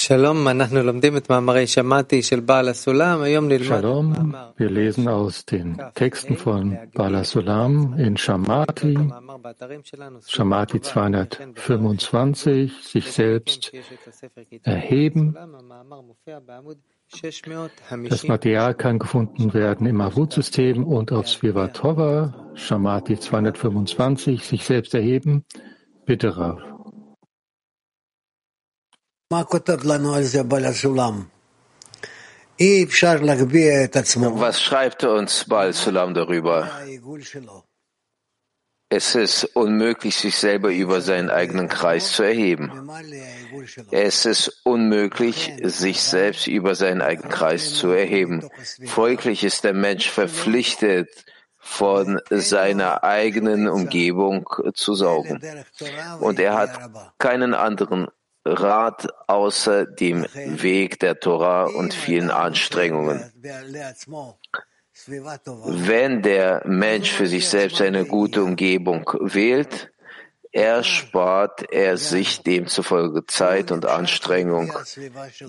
Shalom, wir lesen aus den Texten von Bala Sulam in Shamati, Shamati 225, sich selbst erheben. Das Material kann gefunden werden im Avut-System und auf Svivatova, Shamati 225, sich selbst erheben. Bitte, Rav. Was schreibt uns Baal Sulam darüber? Es ist unmöglich, sich selber über seinen eigenen Kreis zu erheben. Es ist unmöglich, sich selbst über seinen eigenen Kreis zu erheben. Folglich ist der Mensch verpflichtet, von seiner eigenen Umgebung zu saugen. Und er hat keinen anderen Rat außer dem Weg der Torah und vielen Anstrengungen. Wenn der Mensch für sich selbst eine gute Umgebung wählt, erspart er sich demzufolge Zeit und Anstrengung,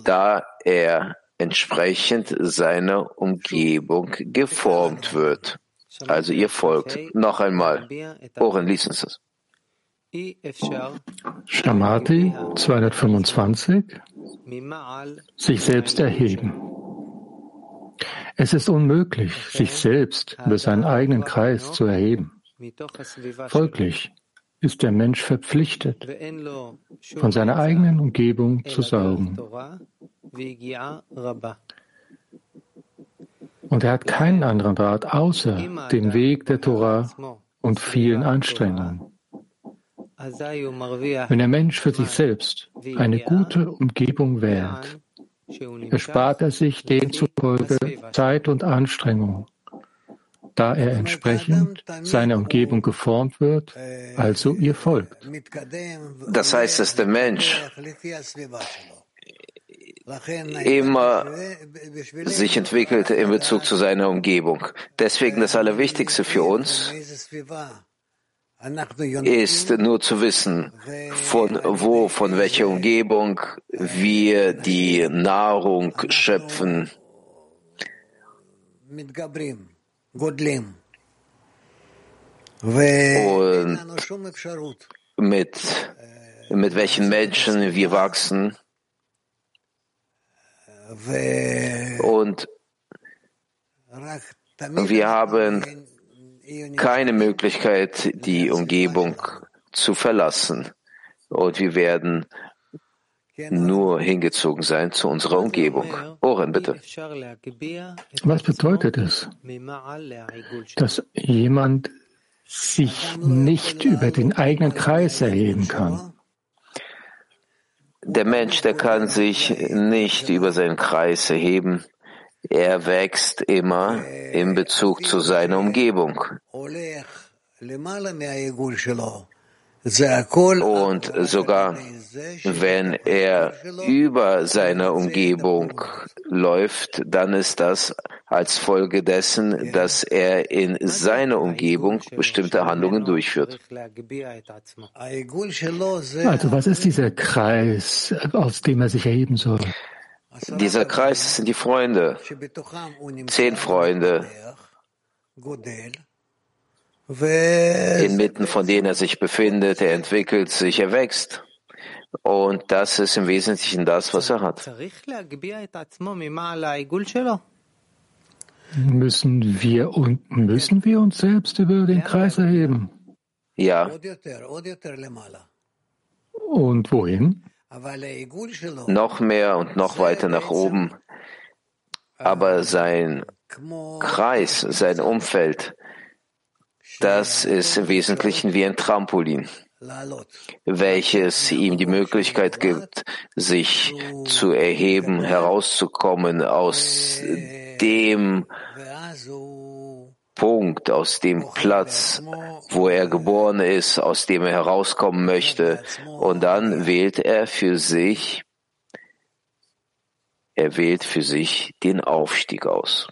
da er entsprechend seiner Umgebung geformt wird. Also ihr folgt. Noch einmal. Oren, lies uns das. Shamati 225 sich selbst erheben. Es ist unmöglich, sich selbst über seinen eigenen Kreis zu erheben. Folglich ist der Mensch verpflichtet, von seiner eigenen Umgebung zu saugen. Und er hat keinen anderen Rat außer dem Weg der Torah und vielen Anstrengungen. Wenn der Mensch für sich selbst eine gute Umgebung wählt, erspart er sich demzufolge Zeit und Anstrengung, da er entsprechend seiner Umgebung geformt wird, also ihr folgt. Das heißt, dass der Mensch immer sich entwickelt in Bezug zu seiner Umgebung. Deswegen das Allerwichtigste für uns ist nur zu wissen, von wo, von welcher Umgebung wir die Nahrung schöpfen. Und mit, mit welchen Menschen wir wachsen. Und wir haben keine Möglichkeit, die Umgebung zu verlassen. Und wir werden nur hingezogen sein zu unserer Umgebung. Oren, bitte. Was bedeutet es, dass jemand sich nicht über den eigenen Kreis erheben kann? Der Mensch, der kann sich nicht über seinen Kreis erheben, er wächst immer in Bezug zu seiner Umgebung. Und sogar wenn er über seiner Umgebung läuft, dann ist das als Folge dessen, dass er in seiner Umgebung bestimmte Handlungen durchführt. Also was ist dieser Kreis, aus dem er sich erheben soll? Dieser Kreis sind die Freunde, zehn Freunde, inmitten von denen er sich befindet, er entwickelt sich, er wächst. Und das ist im Wesentlichen das, was er hat. Müssen wir, und, müssen wir uns selbst über den Kreis erheben? Ja. Und wohin? noch mehr und noch weiter nach oben. Aber sein Kreis, sein Umfeld, das ist im Wesentlichen wie ein Trampolin, welches ihm die Möglichkeit gibt, sich zu erheben, herauszukommen aus dem Punkt, aus dem Platz, wo er geboren ist, aus dem er herauskommen möchte. Und dann wählt er für sich, er wählt für sich den Aufstieg aus.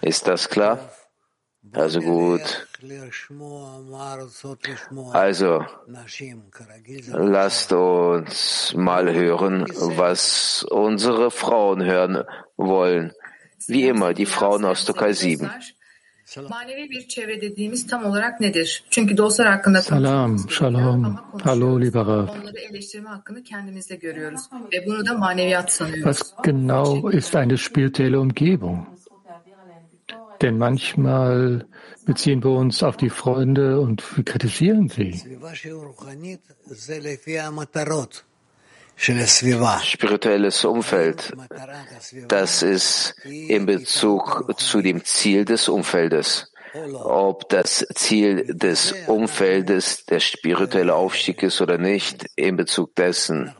Ist das klar? Also gut, Also, lasst uns mal hören, was unsere Frauen hören wollen. Wie immer, die Frauen aus Türkei 7. Salam, Shalom, hallo lieber Rav. Was genau ist eine spirituelle Umgebung? Denn manchmal beziehen wir uns auf die Freunde und wir kritisieren sie. Spirituelles Umfeld, das ist in Bezug zu dem Ziel des Umfeldes. Ob das Ziel des Umfeldes der spirituelle Aufstieg ist oder nicht, in Bezug dessen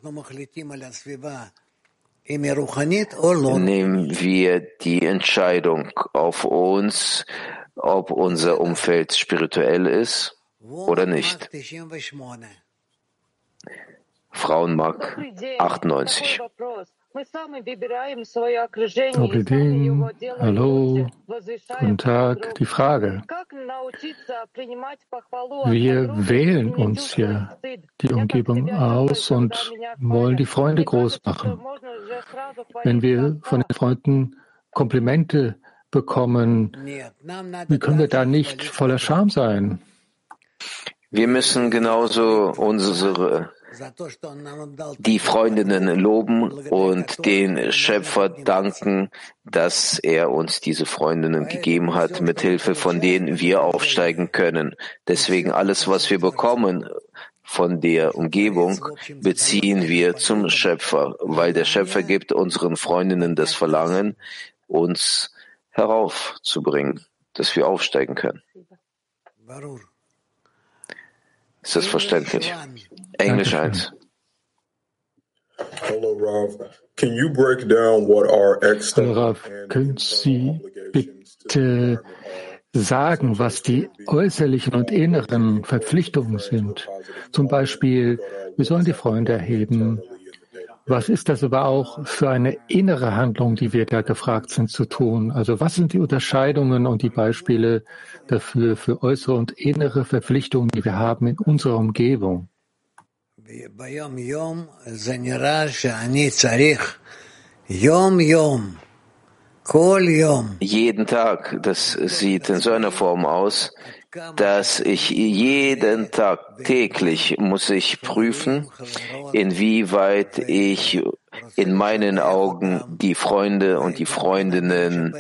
nehmen wir die Entscheidung auf uns, ob unser Umfeld spirituell ist oder nicht. Frauenmark 98. Oblidin, hallo, guten Tag. Die Frage. Wir wählen uns ja die Umgebung aus und wollen die Freunde groß machen. Wenn wir von den Freunden Komplimente bekommen, wie können wir da nicht voller Scham sein? Wir müssen genauso unsere die Freundinnen loben und den Schöpfer danken, dass er uns diese Freundinnen gegeben hat, mit Hilfe von denen wir aufsteigen können. Deswegen alles, was wir bekommen von der Umgebung, beziehen wir zum Schöpfer, weil der Schöpfer gibt unseren Freundinnen das Verlangen, uns heraufzubringen, dass wir aufsteigen können. Ist das verständlich? Englisch 1. Hallo Rav, können Sie bitte sagen, was die äußerlichen und inneren Verpflichtungen sind? Zum Beispiel, wir sollen die Freunde erheben, was ist das aber auch für eine innere Handlung, die wir da gefragt sind zu tun? Also was sind die Unterscheidungen und die Beispiele dafür für äußere und innere Verpflichtungen, die wir haben in unserer Umgebung? Jeden Tag, das sieht in so einer Form aus, dass ich jeden Tag täglich muss ich prüfen, inwieweit ich in meinen Augen die Freunde und die Freundinnen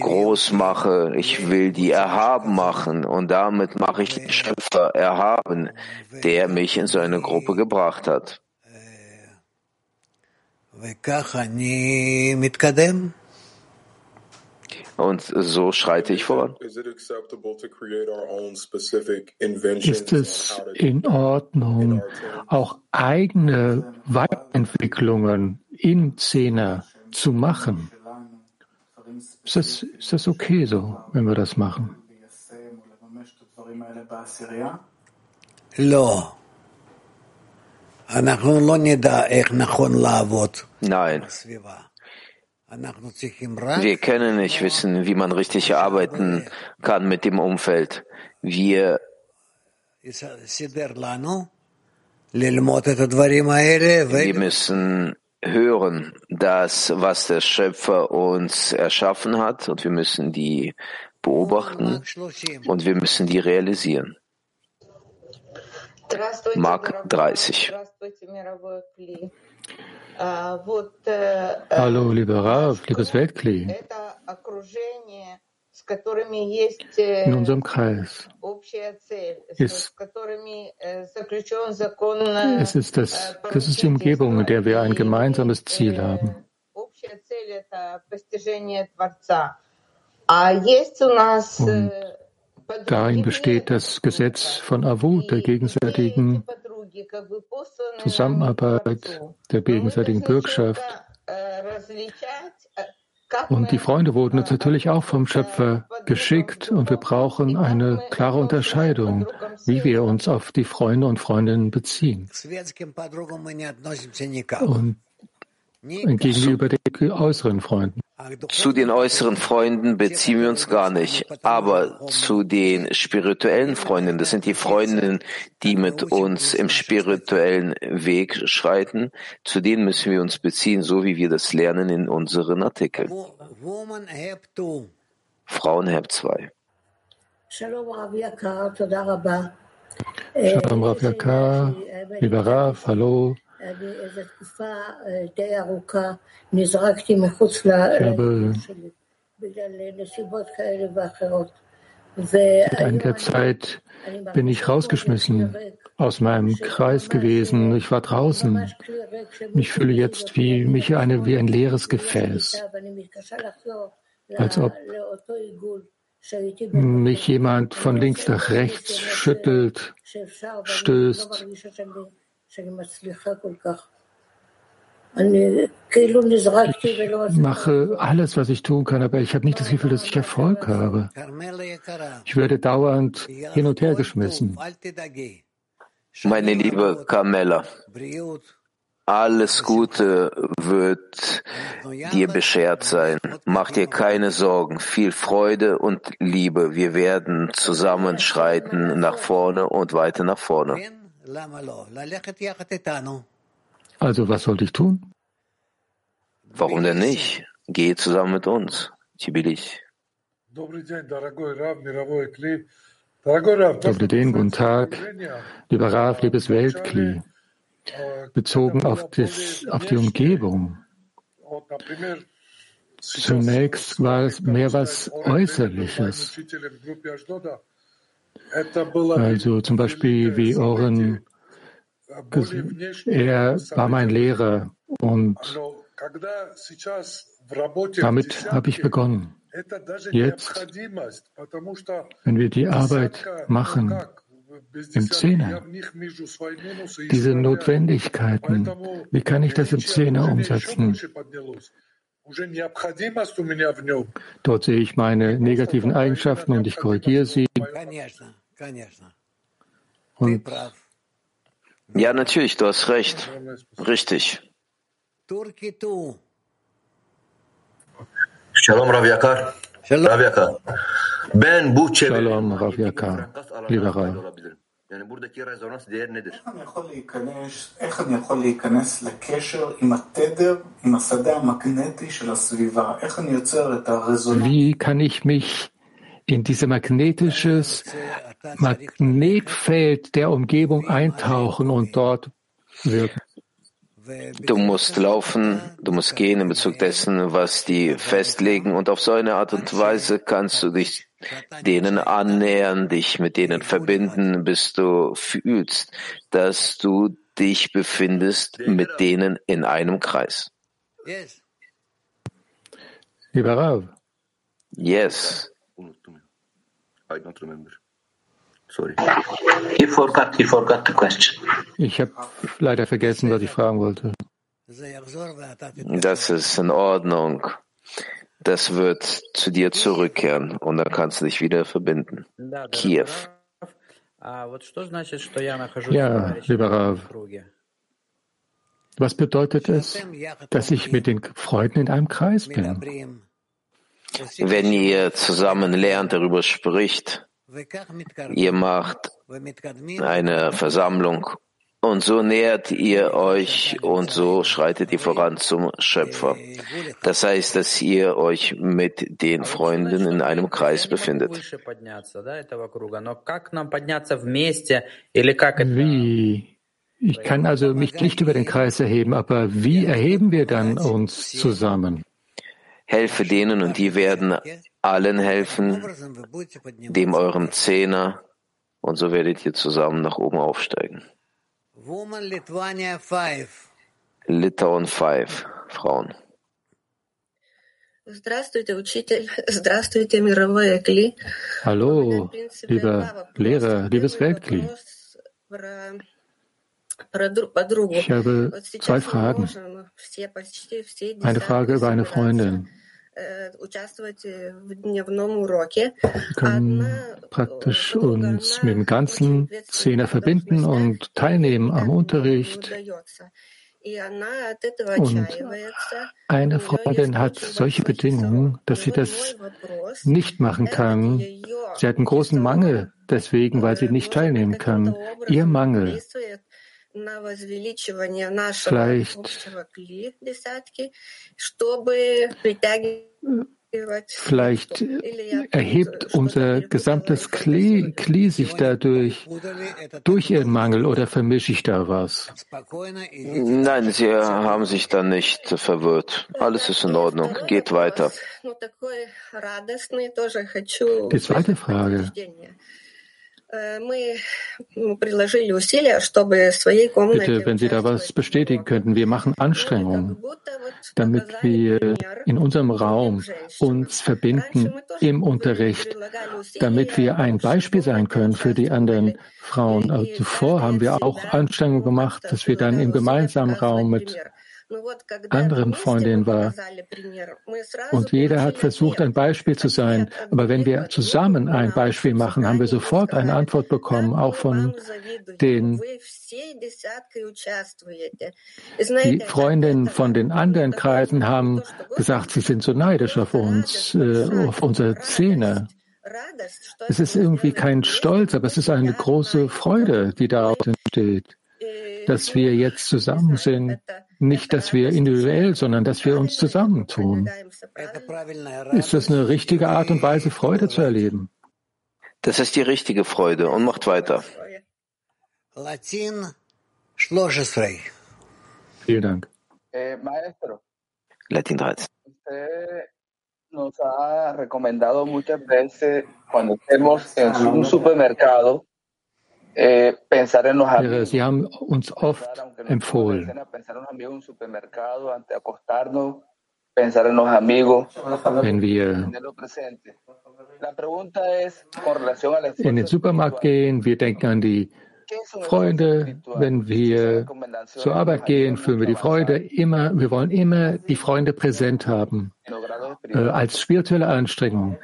groß mache. Ich will die erhaben machen und damit mache ich den Schöpfer erhaben, der mich in so eine Gruppe gebracht hat. Und so schreite ich voran. Ist es in Ordnung, auch eigene Weiterentwicklungen in Zehner zu machen? Ist das, ist das okay so, wenn wir das machen? Nein. Wir können nicht wissen, wie man richtig arbeiten kann mit dem Umfeld. Wir wir müssen hören, das, was der Schöpfer uns erschaffen hat, und wir müssen die beobachten und wir müssen die realisieren. Mark 30. Hallo, lieber Rav, liebes Weltkli. In unserem Kreis ist, es ist das, das ist die Umgebung, in der wir ein gemeinsames Ziel haben. Und darin besteht das Gesetz von Avut, der gegenseitigen Zusammenarbeit, der gegenseitigen Bürgschaft. Und die Freunde wurden uns natürlich auch vom Schöpfer geschickt und wir brauchen eine klare Unterscheidung, wie wir uns auf die Freunde und Freundinnen beziehen. Und gegenüber den äußeren Freunden. Zu den äußeren Freunden beziehen wir uns gar nicht, aber zu den spirituellen Freunden, das sind die Freundinnen, die mit uns im spirituellen Weg schreiten, zu denen müssen wir uns beziehen, so wie wir das lernen in unseren Artikeln. Frauenherb 2. Shalom Rav Yakar, lieber Rav, hallo. Ich habe Seit einiger Zeit bin ich rausgeschmissen aus meinem Kreis gewesen. Ich war draußen. Ich fühle jetzt wie mich eine, wie ein leeres Gefäß. Als ob mich jemand von links nach rechts schüttelt, stößt. Ich mache alles, was ich tun kann, aber ich habe nicht das Gefühl, dass ich Erfolg habe. Ich werde dauernd hin und her geschmissen. Meine liebe Carmela, alles Gute wird dir beschert sein. Mach dir keine Sorgen. Viel Freude und Liebe. Wir werden zusammenschreiten nach vorne und weiter nach vorne. Also was sollte ich tun? Warum denn nicht? Gehe zusammen mit uns. Tibilich. Guten Tag. Lieber Rav, liebes Weltkli bezogen auf, das, auf die Umgebung. Zunächst war es mehr was Äußerliches. Also zum Beispiel wie Oren, er war mein Lehrer und damit habe ich begonnen. Jetzt, wenn wir die Arbeit machen, im Zehner. Diese Notwendigkeiten, wie kann ich das im Zehner umsetzen? Dort sehe ich meine negativen Eigenschaften und ich korrigiere sie. Und ja, natürlich, du hast recht. Richtig. Shalom, Rav Yakar. Shalom Rav Yakar, lieber Rav. Yani buradaki rezonans değer nedir? איך אני יכול להיכנס לקשר עם התדר, עם השדה המגנטי של הסביבה? איך אני יוצר את הרזוננס? Wie kann ich mich in dieses magnetisches Magnetfeld der Umgebung eintauchen und dort wirken? Du musst laufen, du musst gehen in Bezug dessen, was die festlegen und auf so eine Art und Weise kannst du dich denen annähern, dich mit denen verbinden, bis du fühlst, dass du dich befindest mit denen in einem Kreis. Lieber Rav. Yes. I don't remember. Sorry. He forgot, he forgot the question. Ich habe leider vergessen, was ich fragen wollte. Das ist in Ordnung. Das wird zu dir zurückkehren und dann kannst du dich wieder verbinden. Kiew. Ja, lieber Rav. Was bedeutet es, dass ich mit den Freunden in einem Kreis bin? Wenn ihr zusammen lernt, darüber spricht, Ihr macht eine Versammlung und so nähert ihr euch und so schreitet ihr voran zum Schöpfer. Das heißt, dass ihr euch mit den Freunden in einem Kreis befindet. Wie? Ich kann also mich nicht über den Kreis erheben, aber wie erheben wir dann uns zusammen? Helfe denen und die werden allen helfen, dem eurem Zehner, und so werdet ihr zusammen nach oben aufsteigen. Litauen 5, Frauen. Hallo, lieber Lehrer, liebes Weltkli. Ich habe zwei Fragen. Eine Frage über eine Freundin. Wir können praktisch uns mit dem ganzen Zehner verbinden und teilnehmen am Unterricht. Und eine Freundin hat solche Bedingungen, dass sie das nicht machen kann. Sie hat einen großen Mangel deswegen, weil sie nicht teilnehmen kann. Ihr Mangel. Vielleicht Vielleicht erhebt unser gesamtes Kli, Kli sich dadurch durch ihren Mangel oder vermische ich da was? Nein, Sie haben sich da nicht verwirrt. Alles ist in Ordnung. Geht weiter. Die zweite Frage. Bitte, wenn Sie da was bestätigen könnten, wir machen Anstrengungen, damit wir in unserem Raum uns verbinden im Unterricht, damit wir ein Beispiel sein können für die anderen Frauen. Also zuvor haben wir auch Anstrengungen gemacht, dass wir dann im gemeinsamen Raum mit anderen Freundinnen war. Und jeder hat versucht, ein Beispiel zu sein. Aber wenn wir zusammen ein Beispiel machen, haben wir sofort eine Antwort bekommen, auch von den die Freundinnen von den anderen Kreisen haben gesagt, sie sind so neidisch auf uns, äh, auf unsere Szene. Es ist irgendwie kein Stolz, aber es ist eine große Freude, die daraus entsteht, dass wir jetzt zusammen sind nicht, dass wir individuell, sondern dass wir uns zusammentun. Ist das eine richtige Art und Weise, Freude zu erleben? Das ist die richtige Freude und macht weiter. Latin Vielen Dank. Eh, Latin 13. nos ha recomendado muchas veces cuando estemos en un supermercado Sie haben uns oft empfohlen, wenn wir in den Supermarkt gehen, wir denken an die Freunde, wenn wir zur Arbeit gehen, fühlen wir die Freude immer, wir wollen immer die Freunde präsent haben, äh, als spirituelle Anstrengung.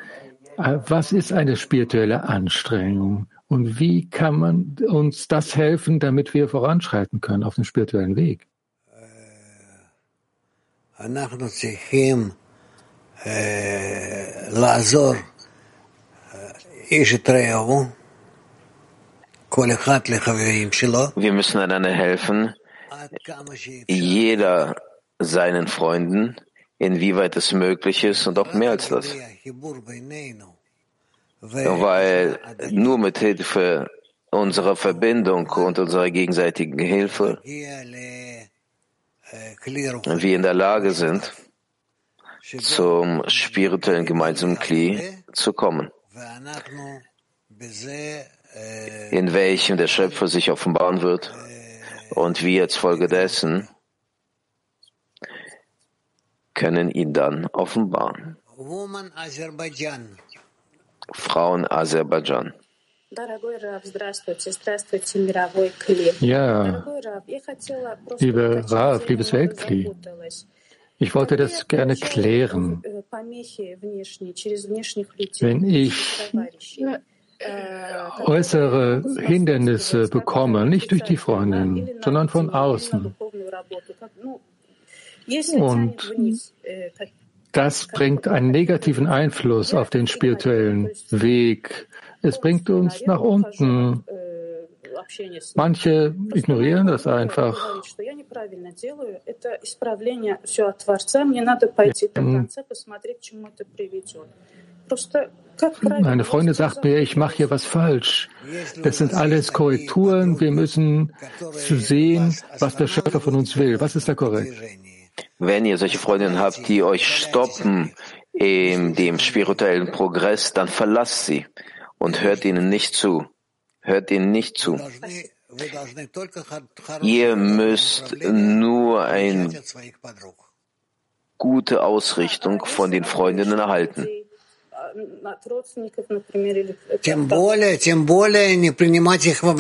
Äh, was ist eine spirituelle Anstrengung? Und wie kann man uns das helfen, damit wir voranschreiten können auf dem spirituellen Weg? Wir müssen einander helfen, jeder seinen Freunden, inwieweit es möglich ist und auch mehr als das. Weil nur mit Hilfe unserer Verbindung und unserer gegenseitigen Hilfe wir in der Lage sind, zum spirituellen gemeinsamen Kli zu kommen, in welchem der Schöpfer sich offenbaren wird und wir als Folge dessen können ihn dann offenbaren. Frauen Aserbaidschan. Ja, liebe Rav, liebes Weltkli, ich wollte das gerne klären. Wenn ich äußere Hindernisse bekomme, nicht durch die Freundin, sondern von außen, und das bringt einen negativen Einfluss auf den spirituellen Weg. Es bringt uns nach unten. Manche ignorieren das einfach. Meine Freundin sagt mir, ich mache hier was falsch. Das sind alles Korrekturen. Wir müssen zu sehen, was der Schöpfer von uns will. Was ist da korrekt? Wenn ihr solche Freundinnen habt, die euch stoppen in dem spirituellen Progress, dann verlasst sie und hört ihnen nicht zu. Hört ihnen nicht zu. Ihr müsst nur eine gute Ausrichtung von den Freundinnen erhalten.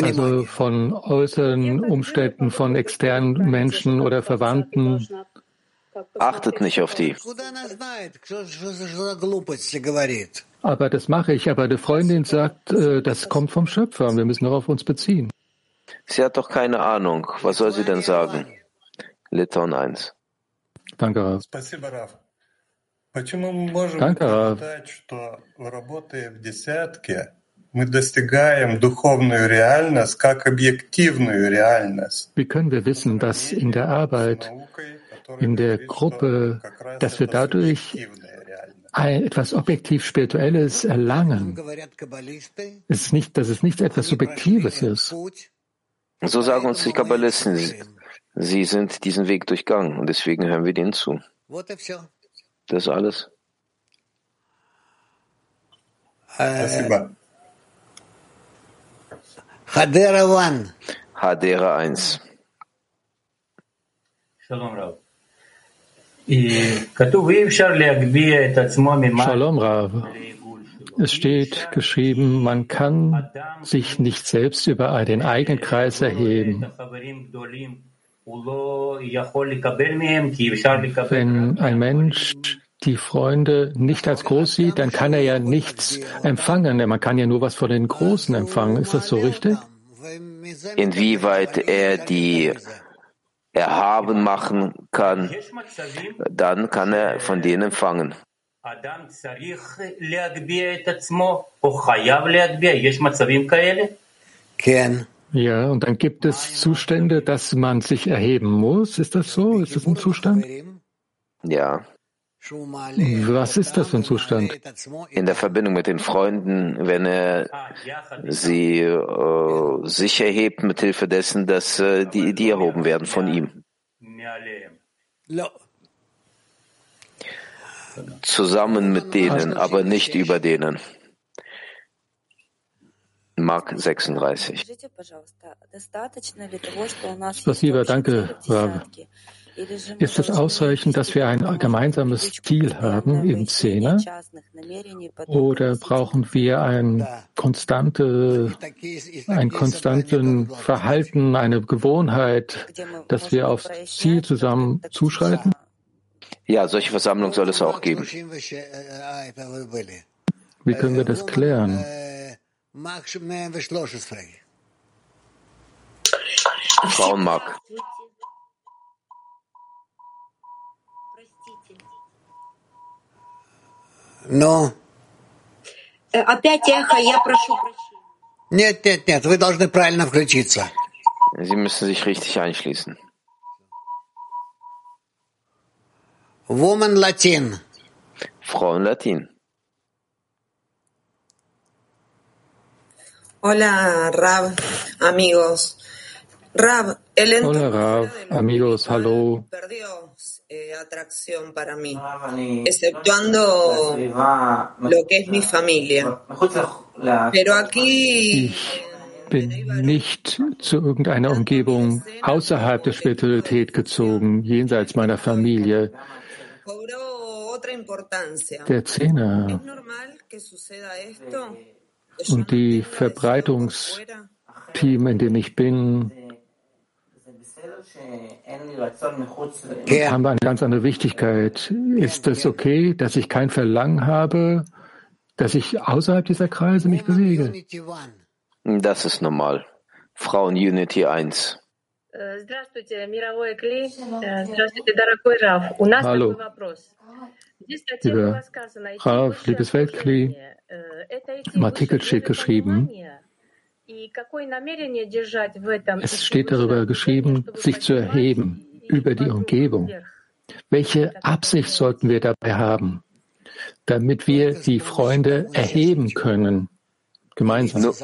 Also von äußeren Umständen, von externen Menschen oder Verwandten Achtet nicht auf die. Aber das mache ich. Aber die Freundin sagt, äh, das kommt vom Schöpfer und wir müssen nur auf uns beziehen. Sie hat doch keine Ahnung. Was soll sie denn sagen? Litauen 1. Danke, Rav. Danke, Rav. Wie können wir wissen, dass in der Arbeit, in der Gruppe, dass wir dadurch etwas objektiv Spirituelles erlangen? Es ist nicht, dass es nicht etwas Subjektives ist. So sagen uns die Kabbalisten. Sie sind diesen Weg durchgangen und deswegen hören wir denen zu. Das ist alles. Hadera 1. Hadera 1. Shalom Rav. Es steht geschrieben, man kann sich nicht selbst über den eigenen Kreis erheben. Wenn ein Mensch die Freunde nicht als groß sieht, dann kann er ja nichts empfangen. Man kann ja nur was von den Großen empfangen. Ist das so richtig? Inwieweit er die erhaben machen kann, dann kann er von denen empfangen. Ja, und dann gibt es Zustände, dass man sich erheben muss. Ist das so? Ist das ein Zustand? Ja. Was ist das für ein Zustand? In der Verbindung mit den Freunden, wenn er sie äh, sich erhebt mit Hilfe dessen, dass äh, die, die erhoben werden von ihm. Zusammen mit denen, aber nicht über denen. Mark 36. Spasiba, danke, Rav. Ist es ausreichend, dass wir ein gemeinsames Ziel haben im Zehner? Oder brauchen wir ein konstante, ein konstanten Verhalten, eine Gewohnheit, dass wir aufs Ziel zusammen zuschreiten? Ja, solche Versammlungen soll es auch geben. Wie können wir das klären? Frauenmark. Но... Опять эхо, я прошу прощения. Нет, нет, нет, вы должны правильно включиться. Sie müssen sich richtig einschließen. Woman Latin. Frauen Latin. Hola, Rab, amigos. Rab, el Hola, Rab, amigos, hallo. perdió eh, atracción para mí, exceptuando lo que es mi familia. Pero aquí Ich bin nicht zu irgendeiner Umgebung außerhalb der Spiritualität gezogen, jenseits meiner Familie. Der Zehner. Und no die Verbreitungsteam, in dem ich bin, haben wir eine ganz andere Wichtigkeit. Ist es das okay, dass ich kein Verlangen habe, dass ich außerhalb dieser Kreise mich bewege? Das ist normal. Frauen Unity 1. Hallo. Lieber Rav, liebes Weltkli, im Artikel steht geschrieben, es steht darüber geschrieben, sich zu erheben über die Umgebung. Welche Absicht sollten wir dabei haben, damit wir die Freunde erheben können, gemeinsam? Nur,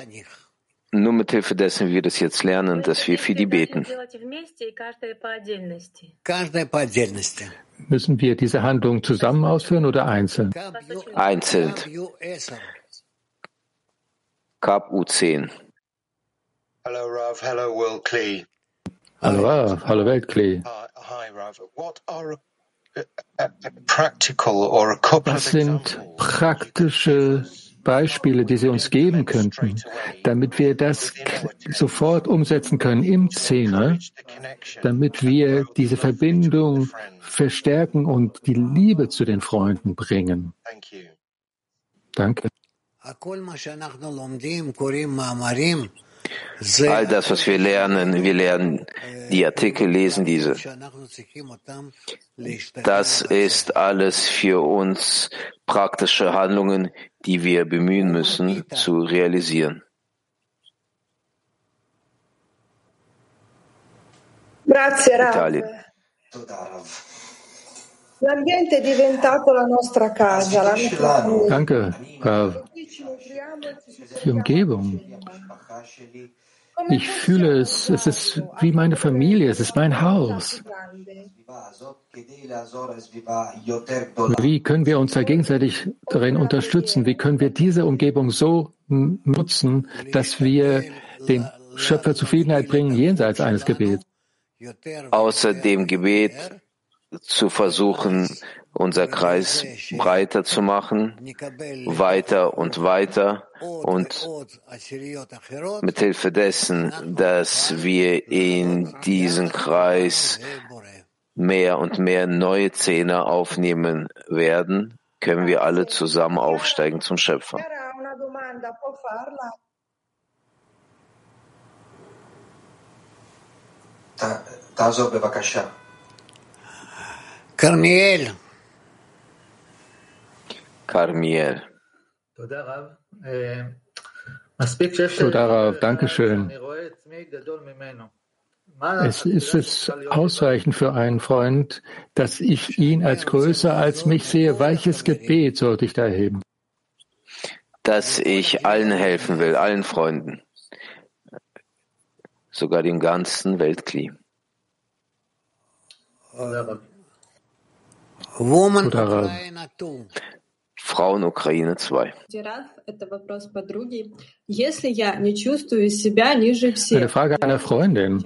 nur mit Hilfe dessen wir das jetzt lernen, dass wir für die beten. Müssen wir diese Handlung zusammen ausführen oder einzeln? Einzeln. Kap U10. Hello, Rav. Hello, Will Klee. Hallo Rav, hallo Weltklee. Hi, hi, Rav. What are a, a, a practical or a couple Was of sind examples praktische Beispiele, die Sie uns geben könnten, damit wir das sofort umsetzen können im Zehner, damit wir diese Verbindung verstärken und die Liebe zu den Freunden bringen? Thank you. Danke. All das, was wir lernen, wir lernen die Artikel, lesen diese. Das ist alles für uns praktische Handlungen, die wir bemühen müssen zu realisieren. Grazie, Italien. L'ambiente è diventato la nostra casa. La nostra Danke, Rav. Die Umgebung ich fühle es, es ist wie meine Familie, es ist mein Haus. Wie können wir uns da gegenseitig darin unterstützen? Wie können wir diese Umgebung so nutzen, dass wir den Schöpfer Zufriedenheit bringen jenseits eines Gebets? Außer dem Gebet zu versuchen, unser Kreis breiter zu machen, weiter und weiter und mit Hilfe dessen, dass wir in diesen Kreis mehr und mehr neue Zähne aufnehmen werden, können wir alle zusammen aufsteigen zum Schöpfer. Tazo, Bevakasha. Karmiel. Sudarav, Dankeschön. Es ist es ausreichend für einen Freund, dass ich ihn als größer als mich sehe. Welches Gebet sollte ich da erheben? Dass ich allen helfen will, allen Freunden, sogar dem ganzen Weltkli. Sudarav. Frauen Ukraine 2. Eine Frage einer Freundin.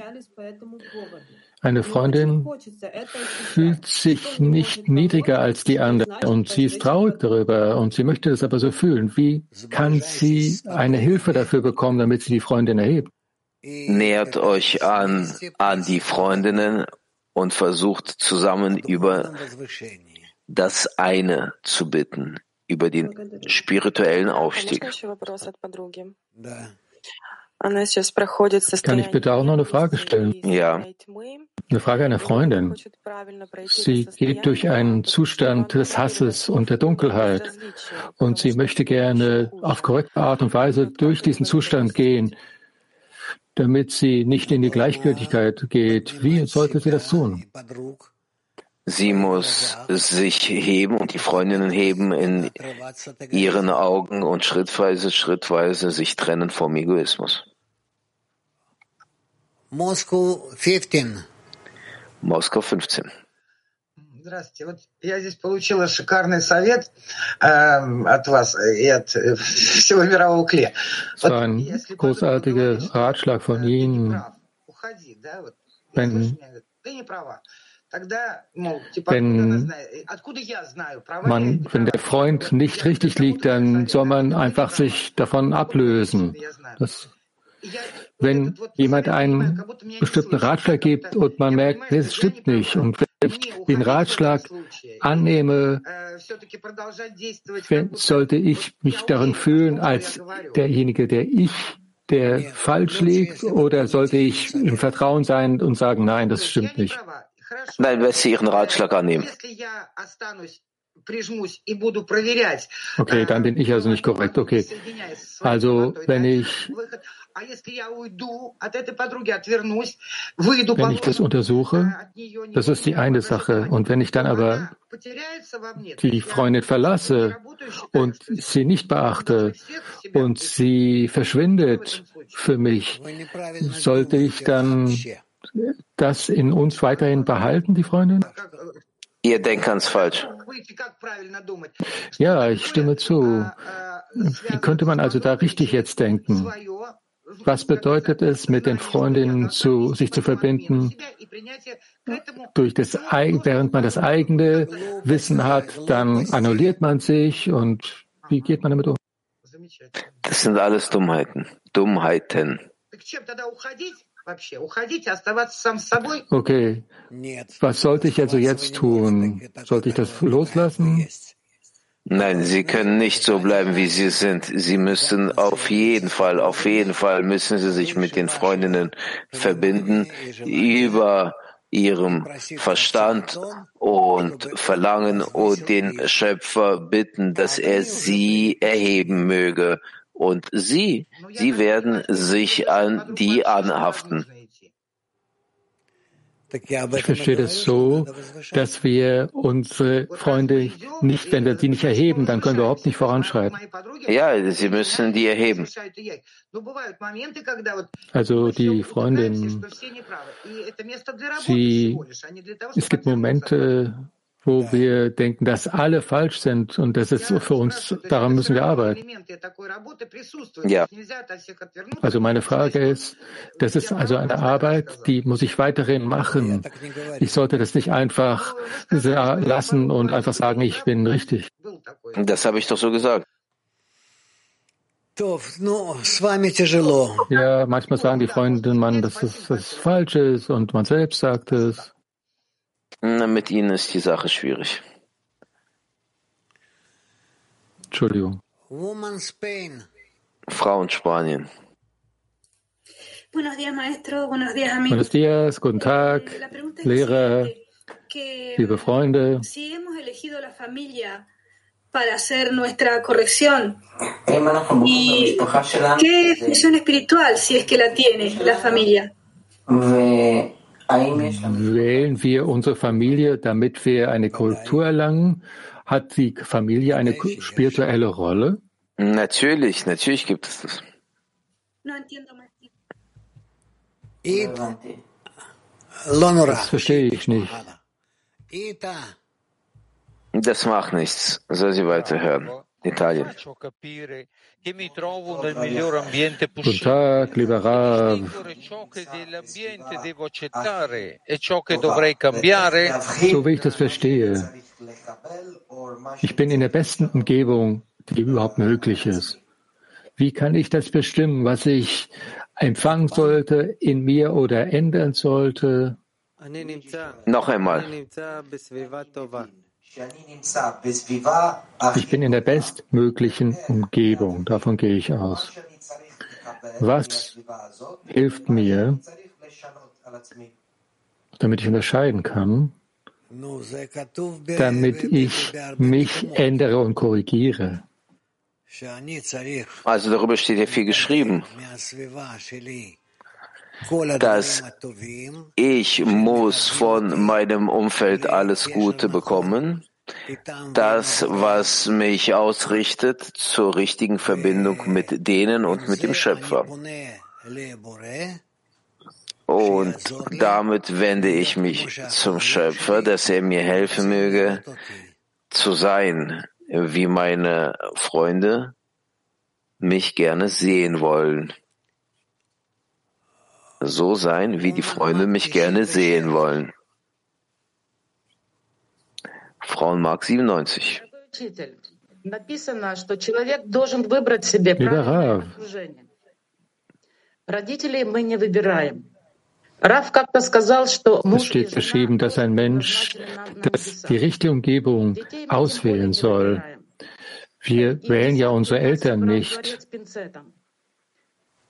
Eine Freundin fühlt sich nicht niedriger als die anderen und sie ist traurig darüber und sie möchte das aber so fühlen. Wie kann sie eine Hilfe dafür bekommen, damit sie die Freundin erhebt? Nähert euch an, an die Freundinnen und versucht zusammen über das eine zu bitten, über den spirituellen Aufstieg. Kann ich bitte auch noch eine Frage stellen? Ja. Eine Frage einer Freundin. Sie geht durch einen Zustand des Hasses und der Dunkelheit und sie möchte gerne auf korrekte Art und Weise durch diesen Zustand gehen, damit sie nicht in die Gleichgültigkeit geht. Wie sollte sie das tun? Sie muss sich heben und die Freundinnen heben in ihren Augen und schrittweise, schrittweise sich trennen vom Egoismus. Moskau 15. Moskau 15. Здравствуйте. Вот я здесь получила шикарный совет äh, от вас и от всего мирового кле. So ein großartiger Ratschlag von Ihnen. Wenn, wenn, man, wenn der Freund nicht richtig liegt, dann soll man einfach sich davon ablösen. Das, wenn jemand einen bestimmten Ratschlag gibt und man merkt, es stimmt nicht, und wenn ich den Ratschlag annehme, sollte ich mich darin fühlen als derjenige, der ich der falsch liegt, oder sollte ich im Vertrauen sein und sagen, nein, das stimmt nicht? Nein, wenn Sie Ihren Ratschlag annehmen. Okay, dann bin ich also nicht korrekt. Okay. Also, wenn ich, wenn ich das untersuche, das ist die eine Sache. Und wenn ich dann aber die Freundin verlasse und sie nicht beachte und sie verschwindet für mich, sollte ich dann das in uns weiterhin behalten, die Freundin? Ihr denkt ganz falsch. Ja, ich stimme zu. Wie könnte man also da richtig jetzt denken? Was bedeutet es, mit den Freundinnen zu, sich zu verbinden, durch das, während man das eigene Wissen hat, dann annulliert man sich und wie geht man damit um? Das sind alles Dummheiten. Dummheiten. Okay. Was sollte ich also jetzt tun? Sollte ich das loslassen? Nein, Sie können nicht so bleiben, wie Sie sind. Sie müssen auf jeden Fall, auf jeden Fall müssen Sie sich mit den Freundinnen verbinden über Ihrem Verstand und verlangen und den Schöpfer bitten, dass er Sie erheben möge. Und Sie, Sie werden sich an die anhaften. Ich verstehe das so, dass wir unsere Freunde nicht, wenn wir sie nicht erheben, dann können wir überhaupt nicht voranschreiten. Ja, sie müssen die erheben. Also die Freundin, sie, es gibt Momente, wo wir denken, dass alle falsch sind und das ist für uns, daran müssen wir arbeiten. Ja. Also meine Frage ist, das ist also eine Arbeit, die muss ich weiterhin machen. Ich sollte das nicht einfach lassen und einfach sagen, ich bin richtig. Das habe ich doch so gesagt. Ja, manchmal sagen die Freunde, man, dass es das falsch ist und man selbst sagt es. Na, mit Ihnen ist die Sache schwierig. Entschuldigung. Frauen Spanien. Buenos días, maestro. Buenos días, Buenos amigos. dias, guten Tag, Lehrer, liebe Freunde. Si hemos elegido la familia para hacer nuestra corrección, ¿y qué función espiritual, si es que la tiene la familia? Wählen wir unsere Familie, damit wir eine Kultur erlangen? Hat die Familie eine spirituelle Rolle? Natürlich, natürlich gibt es das. Das verstehe ich nicht. Das macht nichts. Soll sie weiterhören. Italien. Guten Tag, lieber Rav. So wie ich das verstehe, ich bin in der besten Umgebung, die überhaupt möglich ist. Wie kann ich das bestimmen, was ich empfangen sollte, in mir oder ändern sollte? Noch einmal. Ich bin in der bestmöglichen Umgebung, davon gehe ich aus. Was hilft mir, damit ich unterscheiden kann, damit ich mich ändere und korrigiere? Also darüber steht ja viel geschrieben, dass ich muss von meinem Umfeld alles Gute bekommen, das, was mich ausrichtet zur richtigen Verbindung mit denen und mit dem Schöpfer. Und damit wende ich mich zum Schöpfer, dass er mir helfen möge, zu sein, wie meine Freunde mich gerne sehen wollen so sein, wie die Freunde mich gerne sehen wollen. Frauenmark 97. Lieber Rav, es steht geschrieben, dass ein Mensch dass die richtige Umgebung auswählen soll. Wir wählen ja unsere Eltern nicht.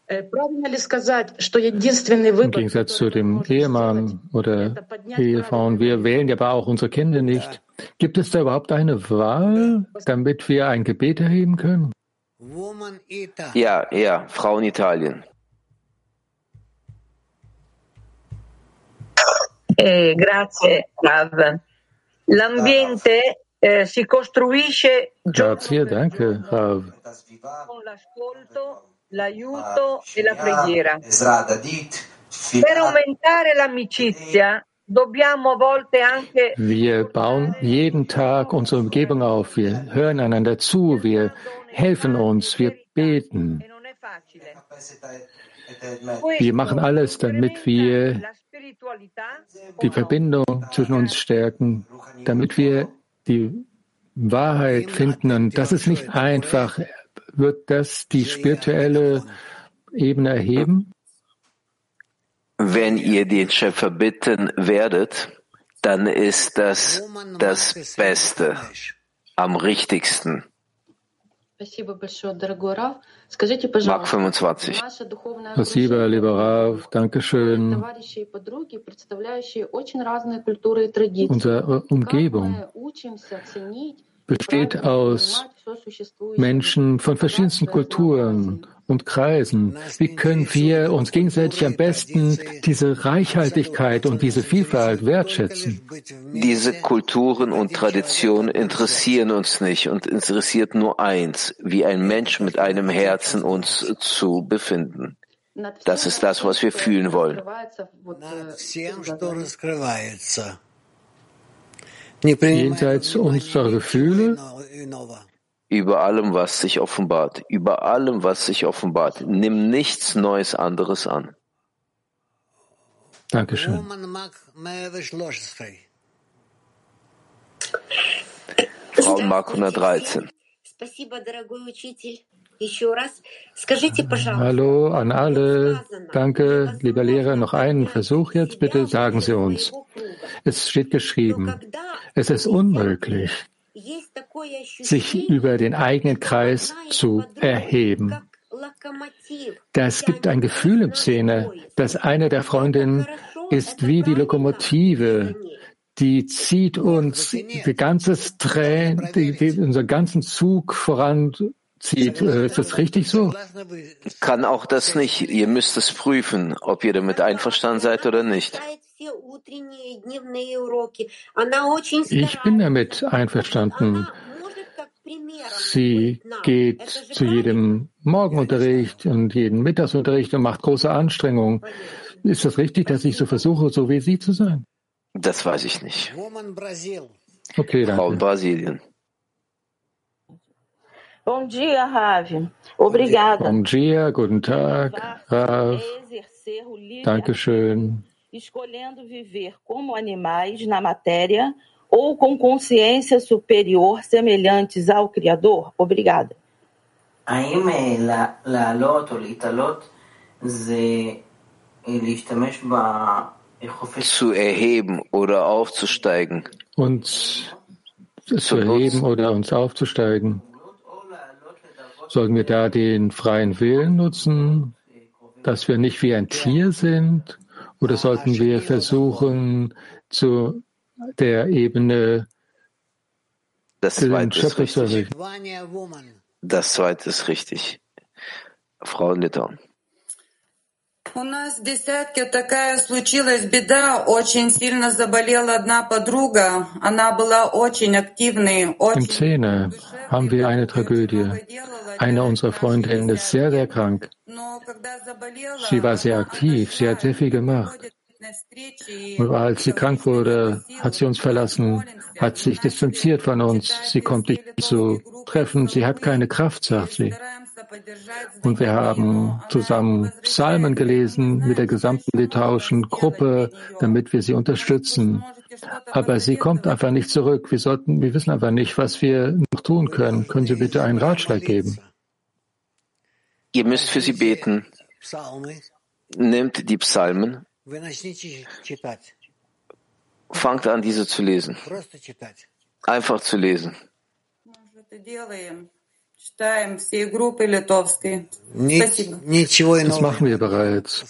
Im Gegensatz zu dem Ehemann oder Ehefrauen, wir wählen ja aber auch unsere Kinder nicht. Gibt es da überhaupt eine Wahl, damit wir ein Gebet erheben können? Ja, ja, Frauen Italien. Eh, grazie, Rav. L'ambiente eh, si danke, Rav l'aiuto e la preghiera. Per aumentare l'amicizia dobbiamo a volte anche Wir bauen jeden Tag unsere Umgebung auf. Wir hören einander zu. Wir helfen uns. Wir beten. Wir machen alles, damit wir die Verbindung zwischen uns stärken, damit wir die Wahrheit finden. Und das ist nicht einfach Wird das die spirituelle Ebene erheben? Wenn ihr den Schöpfer bitten werdet, dann ist das das Beste. am richtigsten. Mark 25. Спасибо, lieber Rav. Dankeschön. Unsere Umgebung besteht aus Menschen von verschiedensten Kulturen und Kreisen. Wie können wir uns gegenseitig am besten diese Reichhaltigkeit und diese Vielfalt wertschätzen? Diese Kulturen und Traditionen interessieren uns nicht und interessiert nur eins, wie ein Mensch mit einem Herzen uns zu befinden. Das ist das, was wir fühlen wollen. Jenseits unserer Gefühle über allem, was sich offenbart, über allem, was sich offenbart. Nimm nichts Neues anderes an. Dankeschön. Frauen Mark 113. Hallo an alle. Danke, lieber Lehrer. Noch einen Versuch jetzt. Bitte sagen Sie uns. Es steht geschrieben, es ist unmöglich, sich über den eigenen Kreis zu erheben. Es gibt ein Gefühl im Szene, dass eine der Freundinnen ist wie die Lokomotive, die zieht uns die ganze Trän, die, die, unseren ganzen Zug voranzieht. Äh, ist das richtig so? Kann auch das nicht. Ihr müsst es prüfen, ob ihr damit einverstanden seid oder nicht. Ich bin damit einverstanden. Sie geht zu jedem Morgenunterricht und jeden Mittagsunterricht und macht große Anstrengungen. Ist das richtig, dass ich so versuche, so wie Sie zu sein? Das weiß ich nicht. Okay, danke. Frau in Brasilien. Bom dia, Rav. Obrigada. Bom dia, guten Tag, Rav. Dankeschön. Escolhendo viver como animais na matéria ou com consciência superior semelhantes ao Criador? Obrigada. האם לעלות או להתעלות זה להשתמש zu erheben oder aufzusteigen. Uns zu erheben oder uns aufzusteigen. Sollen wir da den freien Willen nutzen, dass wir nicht wie ein Tier sind? Oder sollten wir versuchen, zu der Ebene das zweite ist richtig. Das zweite ist richtig. Frau Litauen. У нас в десятке такая случилась беда. Очень сильно заболела одна подруга. Она была очень активной. Очень... Im Zehner haben wir eine Tragödie. Eine unserer Freundinnen ist sehr, sehr krank. Sie war sehr aktiv. Sie hat sehr viel gemacht. Und als sie krank wurde, hat sie uns verlassen, hat sich distanziert von uns. Sie kommt nicht zu treffen. Sie hat keine Kraft, sagt sie. Und wir haben zusammen Psalmen gelesen mit der gesamten litauischen Gruppe, damit wir sie unterstützen. Aber sie kommt einfach nicht zurück. Wir sollten, wir wissen einfach nicht, was wir noch tun können. Können Sie bitte einen Ratschlag geben? Ihr müsst für sie beten. Nehmt die Psalmen. Fangt an, diese zu lesen. Einfach zu lesen. Das machen wir bereits.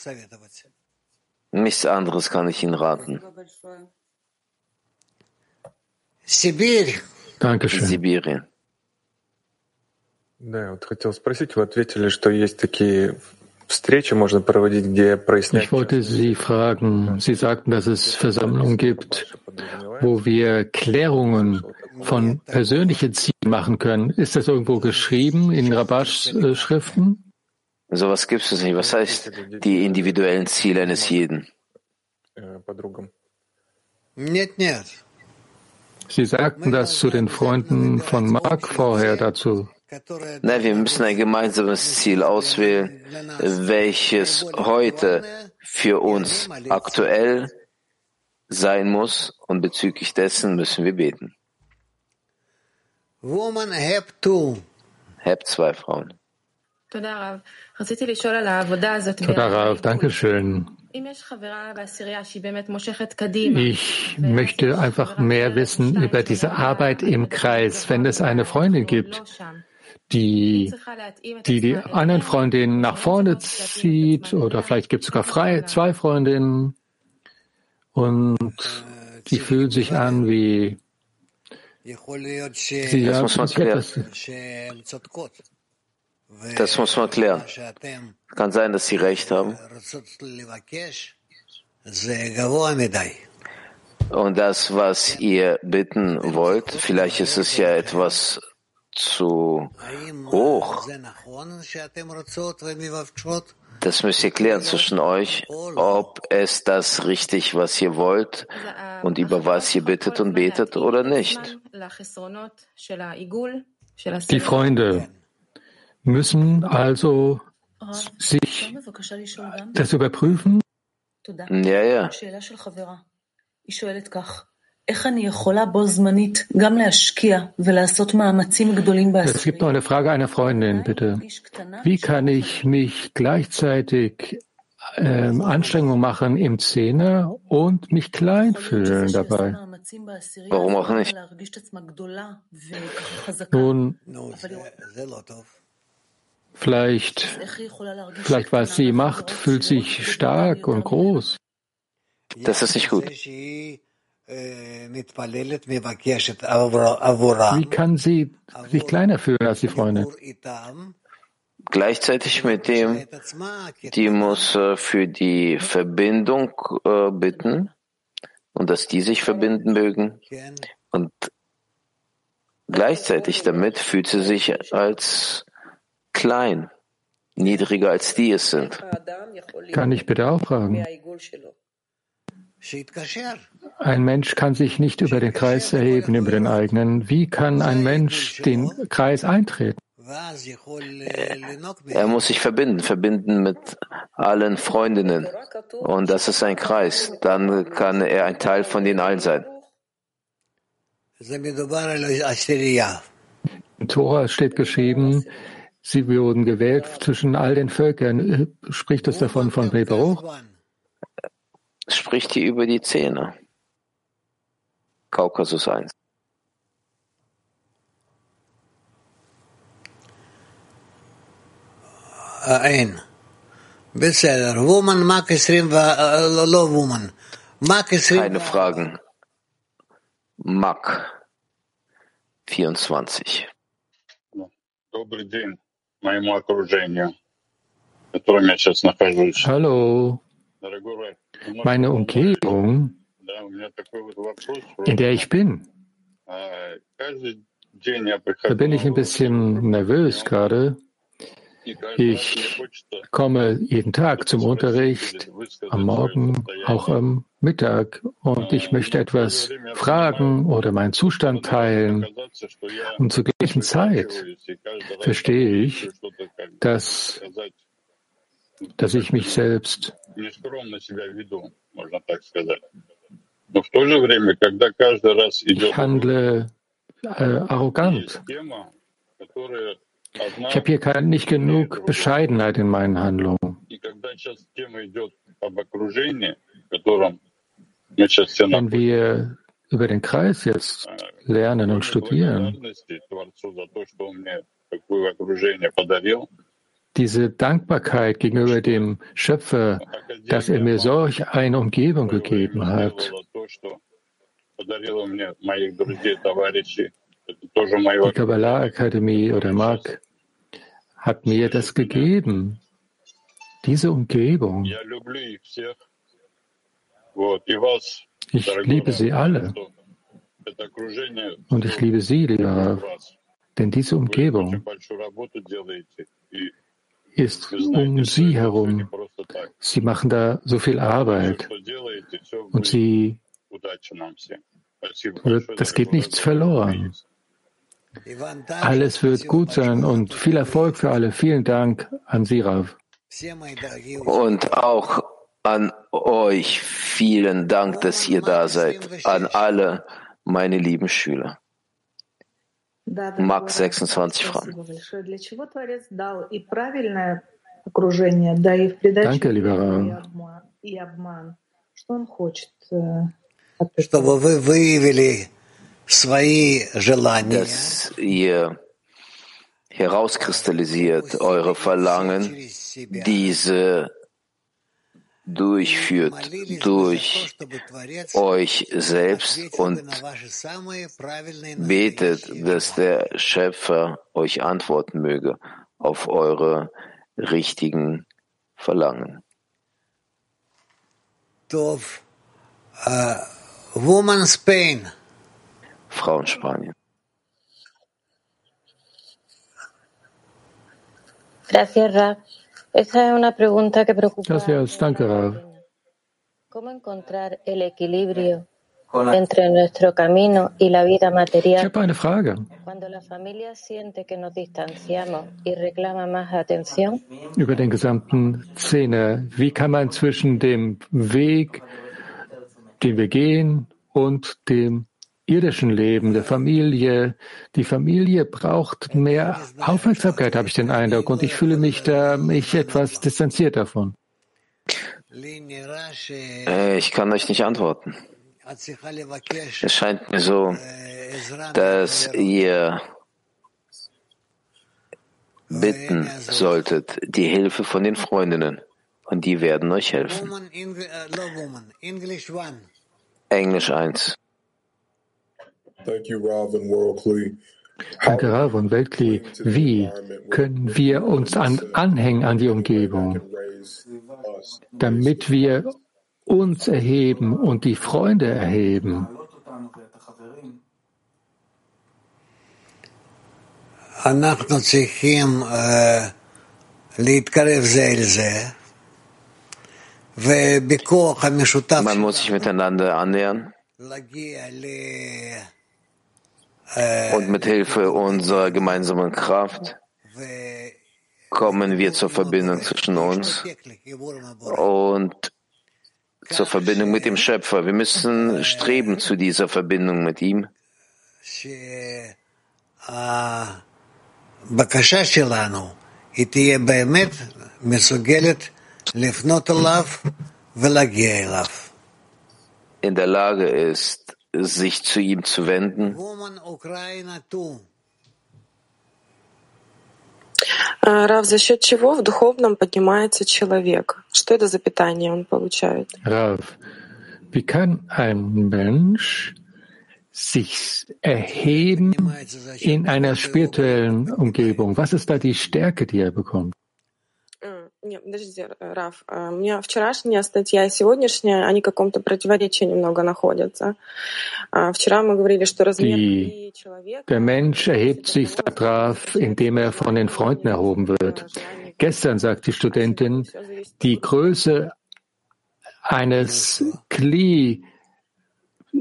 Nichts anderes kann ich Ihnen raten. Dankeschön. Sibirien. Да, вот хотел спросить, вы ответили, что есть такие встречи можно проводить, где прояснять. Ich wollte Sie fragen, Sie sagten, dass es Versammlungen gibt, wo wir Klärungen von persönlichen Zielen machen können. Ist das irgendwo geschrieben in Rabash-Schriften? Sowas gibt es nicht. Was heißt die individuellen Ziele eines jeden? Sie sagten das zu den Freunden von Mark vorher dazu. Nein, wir müssen ein gemeinsames Ziel auswählen, welches heute für uns aktuell sein muss und bezüglich dessen müssen wir beten. Woman have two. Hab zwei Frauen. Todarav, Dankeschön. Ich möchte einfach mehr wissen über diese Arbeit im Kreis. Wenn es eine Freundin gibt, die die, die anderen Freundinnen nach vorne zieht oder vielleicht gibt es sogar frei, zwei Freundinnen und die fühlen sich an wie das muss man klären. Das muss man klären. Kann sein, dass sie recht haben. Und das, was ihr bitten wollt, vielleicht ist es ja etwas zu hoch. Das müsst ihr klären zwischen euch, ob es das richtig, was ihr wollt und über was ihr bittet und betet oder nicht. Die Freunde müssen also sich das überprüfen. Ja, ja. Es gibt noch eine Frage einer Freundin, bitte. Wie kann ich mich gleichzeitig ähm, Anstrengungen machen im Zehner und mich klein fühlen dabei? Warum auch nicht? Nun, vielleicht, vielleicht was sie macht, fühlt sich stark und groß. Das ist nicht gut. Wie kann sie sich kleiner fühlen als die Freundin? Gleichzeitig mit dem, die muss äh, für die Verbindung äh, bitten und dass die sich verbinden mögen. Und gleichzeitig damit fühlt sie sich als klein, niedriger als die es sind. Kann ich bitte auch fragen? Ein Mensch kann sich nicht über den Kreis erheben, über den eigenen. Wie kann ein Mensch den Kreis eintreten? Er muss sich verbinden, verbinden mit allen Freundinnen. Und das ist ein Kreis. Dann kann er ein Teil von den allen sein. In Tora steht geschrieben, sie wurden gewählt zwischen all den Völkern. Spricht es davon von Beberuch? spricht hier über die Zähne. Kaukasus 1. Ein. Besser. Woman mag es low woman. Mag es Keine Fragen. Mag 24. Добрый день моему окружению, в котором я meine Umgebung, in der ich bin. Da bin ich ein bisschen nervös gerade. Ich komme jeden Tag zum Unterricht, am Morgen, auch am Mittag, und ich möchte etwas fragen oder meinen Zustand teilen. Und zur gleichen Zeit verstehe ich, dass, dass ich mich selbst ich handle äh, arrogant. Ich habe hier nicht genug Bescheidenheit in meinen Handlungen. Wenn wir über den Kreis jetzt lernen und studieren, diese Dankbarkeit gegenüber dem Schöpfer, dass er mir solch eine Umgebung gegeben hat. Die Kabbalah-Akademie oder Mark hat mir das gegeben, diese Umgebung. Ich liebe sie alle. Und ich liebe Sie, lieber denn diese Umgebung ist um Sie herum. Sie machen da so viel Arbeit und Sie, das geht nichts verloren. Alles wird gut sein und viel Erfolg für alle. Vielen Dank an Sie, Rav. Und auch an euch vielen Dank, dass ihr da seid. An alle meine lieben Schüler. Max 26 Fragen. Danke, lieber Rav. dass ihr herauskristallisiert eure Verlangen, diese durchführt durch euch selbst und betet, dass der Schöpfer euch antworten möge auf eure richtigen Verlangen. Uh, woman Spain. Frauen Spanien. Gracias, Rab. Esa es una pregunta que preocupa. Gracias, danke, Rav. ¿Cómo encontrar el equilibrio entre nuestro camino y la vida material cuando la familia siente que nos distanciamos y reclama más atención? über den gesamten Szene. Wie kann man zwischen dem Weg, den wir gehen, und dem irdischen Leben, der Familie, die Familie braucht mehr Aufmerksamkeit, habe ich den Eindruck, und ich fühle mich da mich etwas distanziert davon. Äh, Ich kann euch nicht antworten. Es scheint mir so, dass ihr bitten solltet, die Hilfe von den Freundinnen. Und die werden euch helfen. Englisch 1. Thank you, Rav and World Kli. Danke, Rav und Weltkli. Wie können wir uns an, anhängen an die Umgebung, damit wir uns erheben und die Freunde erheben? אנחנו צריכים אה, להתקרב זה אל זה, ובכוח המשותף Man muss sich miteinander annähern להגיע ל... Und mit Hilfe unserer gemeinsamen Kraft kommen wir zur Verbindung zwischen uns und zur Verbindung mit dem Schöpfer. Wir müssen streben zu dieser Verbindung mit ihm. In der Lage ist, sich zu ihm zu wenden. Woman Ukraina too. А, Рав, за счет чего в духовном поднимается человек? Что это за питание он получает? Rav, wie kann ein Mensch sich erheben in einer spirituellen Umgebung? Was ist da die Stärke, die er bekommt? А, Нет, подождите, Раф. а, У меня вчерашняя статья и сегодняшняя, они в каком-то противоречии немного находятся. А, Вчера мы говорили, что размер Die, любви человека der Mensch erhebt sich darauf, indem er von den Freunden erhoben wird. Gestern sagt die Studentin, die Größe eines Kli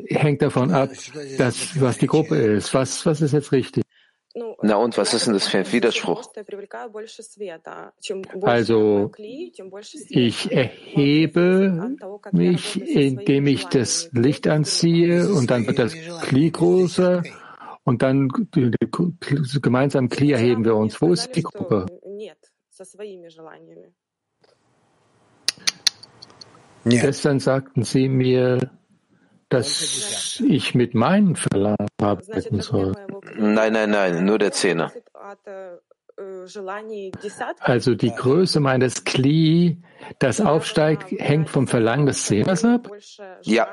hängt davon ab, dass, was die Gruppe ist. Was, was ist jetzt richtig? Na und was ist denn das für ein Widerspruch? Also ich erhebe mich, indem ich das Licht anziehe und dann wird das Kli größer und dann gemeinsam Kli erheben wir uns. Wo ist die Gruppe? Gestern sagten sie mir, dass ich mit meinen Verlangen arbeiten soll. Nein, nein, nein, nur der Zehner. Also die Größe meines Kli, das aufsteigt, hängt vom Verlangen des Zehners ab? Ja.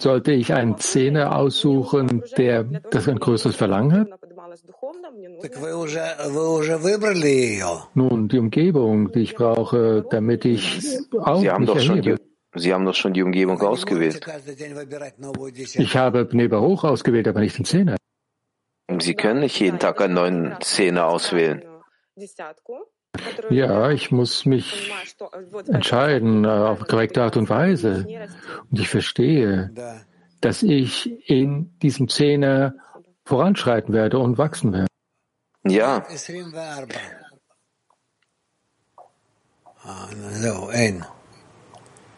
Sollte ich einen Zehner aussuchen, der das ein größeres Verlangen hat? Nun, die Umgebung, die ich brauche, damit ich auch Sie haben mich doch erhebe. Sie haben doch schon die Umgebung ausgewählt. Ich habe Pneba hoch ausgewählt, aber nicht den Zehner. Sie können nicht jeden Tag einen neuen Zehner auswählen. Ja, ich muss mich entscheiden äh, auf korrekte Art und Weise. Und ich verstehe, dass ich in diesem Zehner voranschreiten werde und wachsen werde. Ja. Ah,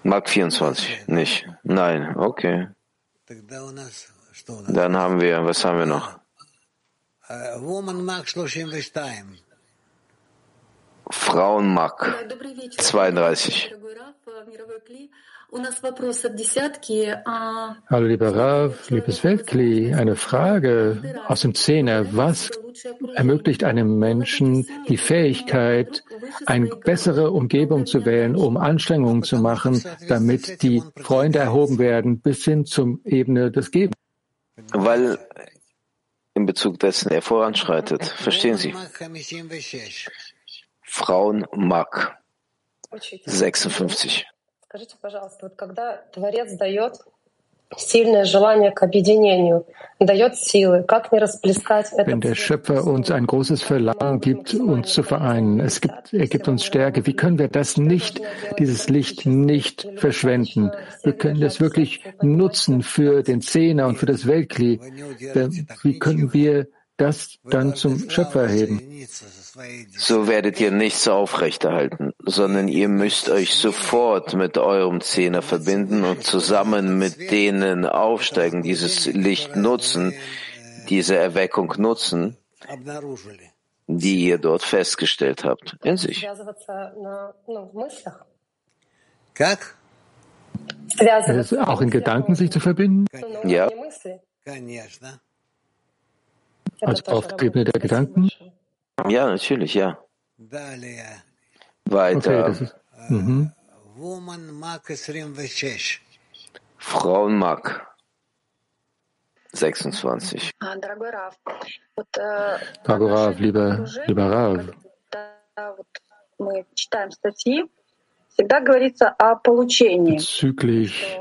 Mark 24, nicht. Nein, okay. Dann haben wir, was haben wir noch? Frauen Mark 32. Frauenmark 32. Hallo lieber Rav, liebes Weltkli, eine Frage aus dem Zehner. Was ermöglicht einem Menschen die Fähigkeit, eine bessere Umgebung zu wählen, um Anstrengungen zu machen, damit die Freunde erhoben werden bis hin zum Ebene des Gebens? Weil in Bezug dessen er voranschreitet. Verstehen Sie? Frauen Mark 56. Скажите, пожалуйста, вот когда Творец дает сильное желание к объединению, дает силы, как не расплескать это? Wenn der Schöpfer uns ein großes Verlangen gibt, uns zu vereinen, es gibt, er gibt uns Stärke, wie können wir das nicht, dieses Licht nicht verschwenden? Wir können das wirklich nutzen für den Zehner und für das Weltkli. Wie können wir das dann zum Schöpfer erheben. So werdet ihr nichts aufrechterhalten, sondern ihr müsst euch sofort mit eurem Zehner verbinden und zusammen mit denen aufsteigen, dieses Licht nutzen, diese Erweckung nutzen, die ihr dort festgestellt habt, in sich. Auch in Gedanken sich zu verbinden? Ja. Also auf der Ebene der Gedanken? Ja, natürlich, ja. Weiter. Okay, ist, mhm. Frauenmark 26. Rav, lieber, lieber Rav. Bezüglich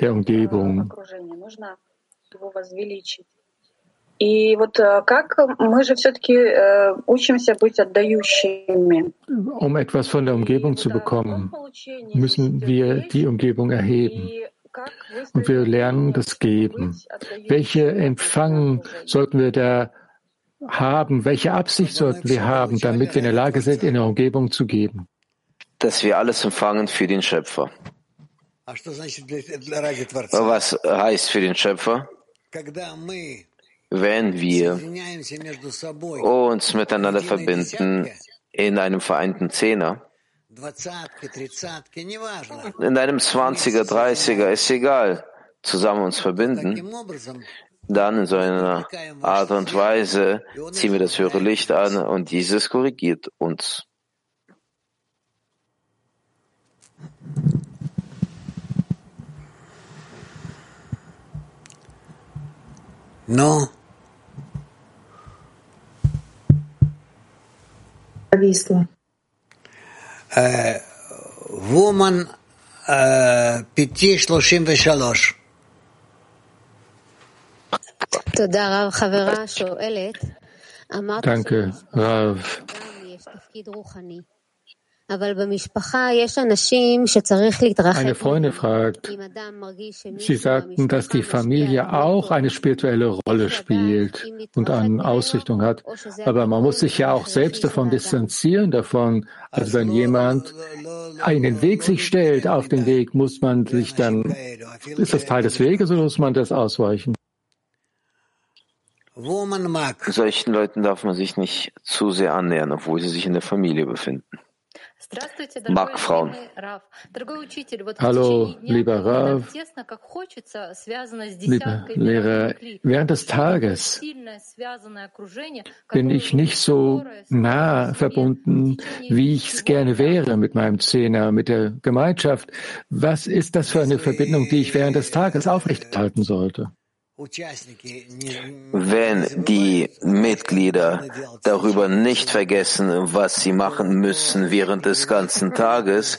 der Umgebung И вот как мы же все-таки учимся быть отдающими. Um etwas von der Umgebung zu bekommen, müssen wir die Umgebung erheben. Und wir lernen das Geben. Welche Empfang sollten wir da haben? Welche Absicht sollten wir haben, damit wir in der Lage sind, in der Umgebung zu geben? Dass wir alles empfangen für den Schöpfer. Was heißt für den Schöpfer? Wenn wir uns miteinander verbinden in einem vereinten Zehner, in einem 20er, 30er, ist egal, zusammen uns verbinden, dann in so einer Art und Weise ziehen wir das höhere Licht an und dieses korrigiert uns. No. Зависла. Woman 533. Danke, Rav. Eine Freundin fragt, Sie sagten, dass die Familie auch eine spirituelle Rolle spielt und eine Ausrichtung hat, aber man muss sich ja auch selbst davon distanzieren davon. Also wenn jemand einen Weg sich stellt auf den Weg, muss man sich dann, ist das Teil des Weges oder muss man das ausweichen? Solchen Leuten darf man sich nicht zu sehr annähern, obwohl sie sich in der Familie befinden. Mag Frauen. Hallo, lieber Rav, lieber Lehrer. Während des Tages bin ich nicht so nah verbunden, wie ich es gerne wäre mit meinem Zehner, mit der Gemeinschaft. Was ist das für eine Verbindung, die ich während des Tages aufrechterhalten sollte? Wenn die Mitglieder darüber nicht vergessen, was sie machen müssen während des ganzen Tages,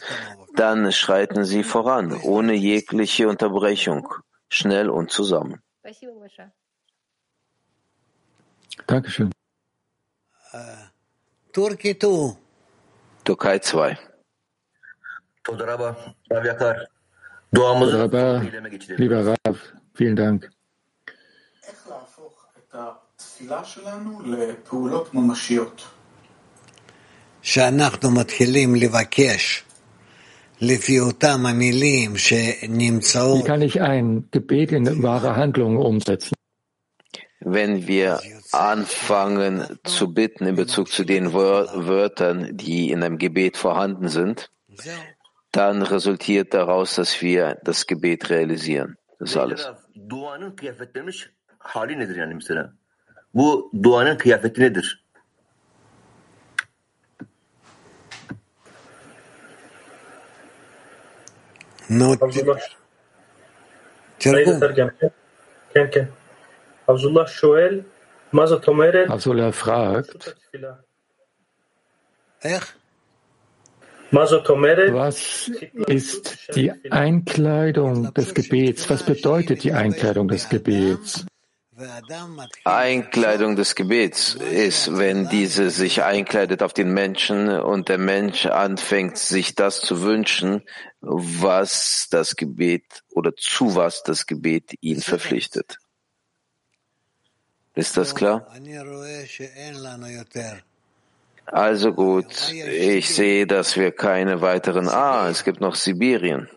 dann schreiten sie voran, ohne jegliche Unterbrechung, schnell und zusammen. Dankeschön. Türkei 2. Lieber Rav, vielen Dank. שאנחנו מתחילים לבקש לפי אותם המילים Wie שנמצאות kann ich ein Gebet in wahre Handlungen umsetzen? wenn wir anfangen zu bitten in Bezug zu den Wörtern, die in einem Gebet vorhanden sind, dann resultiert daraus, dass wir das Gebet realisieren. Das ist alles. Abdullah. Fragt, was ist die Einkleidung des Gebets? Was bedeutet die Einkleidung des Gebets? Einkleidung des Gebets ist, wenn diese sich einkleidet auf den Menschen und der Mensch anfängt, sich das zu wünschen, was das Gebet oder zu was das Gebet ihn verpflichtet. Ist das klar? Also gut, ich sehe, dass wir keine weiteren. Ah, es gibt noch Sibirien.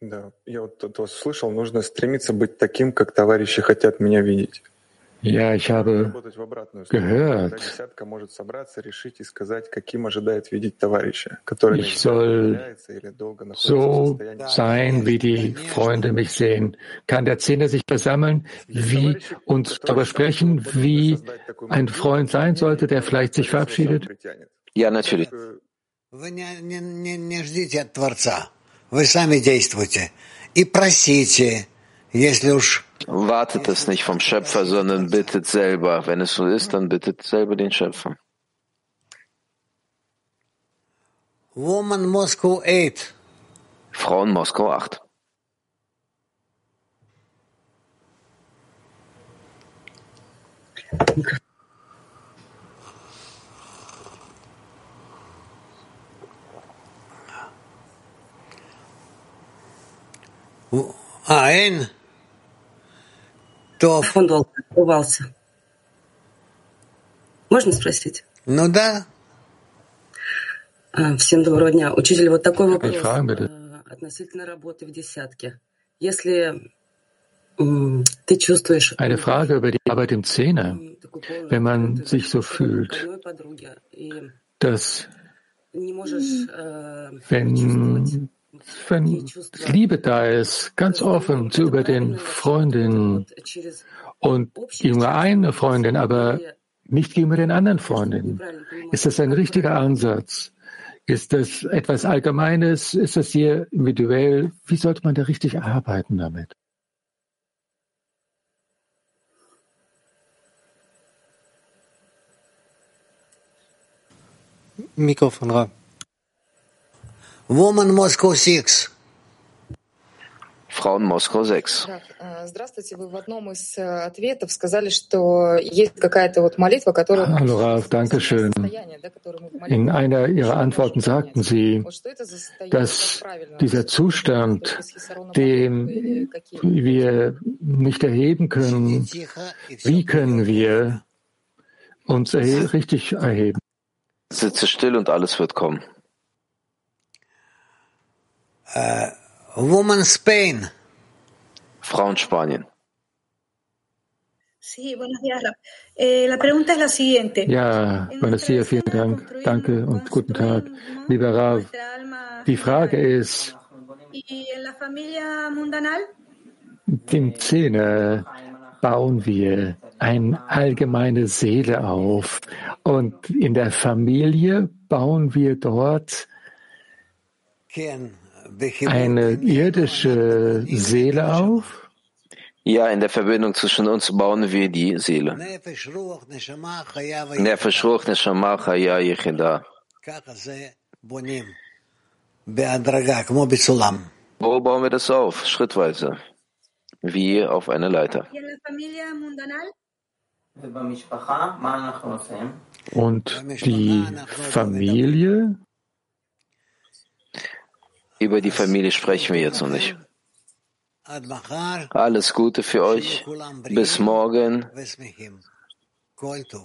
Да, я вот от вас слышал, нужно стремиться быть таким, как товарищи хотят меня видеть. Ja, ich habe gehört, ich soll so sein, wie die Freunde mich sehen. Kann der Zehner sich versammeln wie, und darüber sprechen, wie ein Freund sein sollte, der vielleicht sich verabschiedet? Ja, natürlich. Wartet es nicht vom Schöpfer, sondern bittet selber. Wenn es so ist, dann bittet selber den Schöpfer. Woman Moscow 8. Frauen Moskau 8. Он долго открывался. Можно спросить? Ну да. Всем доброго дня. Учитель, вот такой вопрос относительно работы в десятке. Если ты чувствуешь... Eine Frage über die Arbeit im Zehner. Wenn man sich so fühlt, dass wenn wenn Liebe da ist, ganz offen zu über den Freundinnen und gegenüber eine Freundin, aber nicht gegenüber den anderen Freundinnen. Ist das ein richtiger Ansatz? Ist das etwas Allgemeines? Ist das hier individuell? Wie sollte man da richtig arbeiten damit? Mikrofon rein. Woman Moscow 6. Frauen Moskau 6. Hallo Ralf, danke schön. In einer Ihrer Antworten sagten Sie, dass dieser Zustand, den wir nicht erheben können, wie können wir uns erhe richtig erheben? Sitze still und alles wird kommen. Uh, woman Spain. Frauen Spanien. Sí, buenos días. Eh, la pregunta es la siguiente. Ja, buenos días, vielen Dank. Danke und guten Tag. Lieber Rav, die Frage ist, im Zehner bauen wir eine allgemeine Seele auf und in der Familie bauen wir dort eine irdische Seele auf? Ja, in der Verbindung zwischen uns bauen wir die Seele. Nefesh Ruch Neshama Chaya Yechida. Wo bauen wir das auf? Schrittweise. Wie auf eine Leiter. Und die Familie? Über die Familie sprechen wir jetzt noch nicht. Alles Gute für euch. Bis morgen.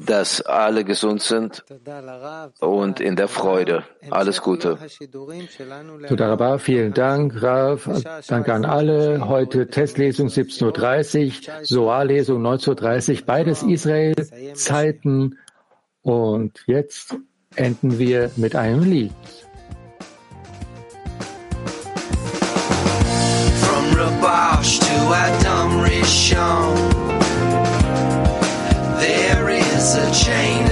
dass alle gesund sind und in der Freude. Alles Gute. Todarabah, vielen Dank, Rav. Danke an alle. Heute Testlesung 17.30 Uhr, Soar-Lesung 19.30 Uhr, beides Israel-Zeiten. Und jetzt enden wir mit einem Lied. wash to Adam, dumb Rishon. There is a chain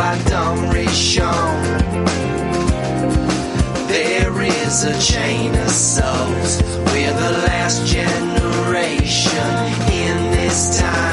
Adam Rishon, there is a chain of souls. We're the last generation in this time,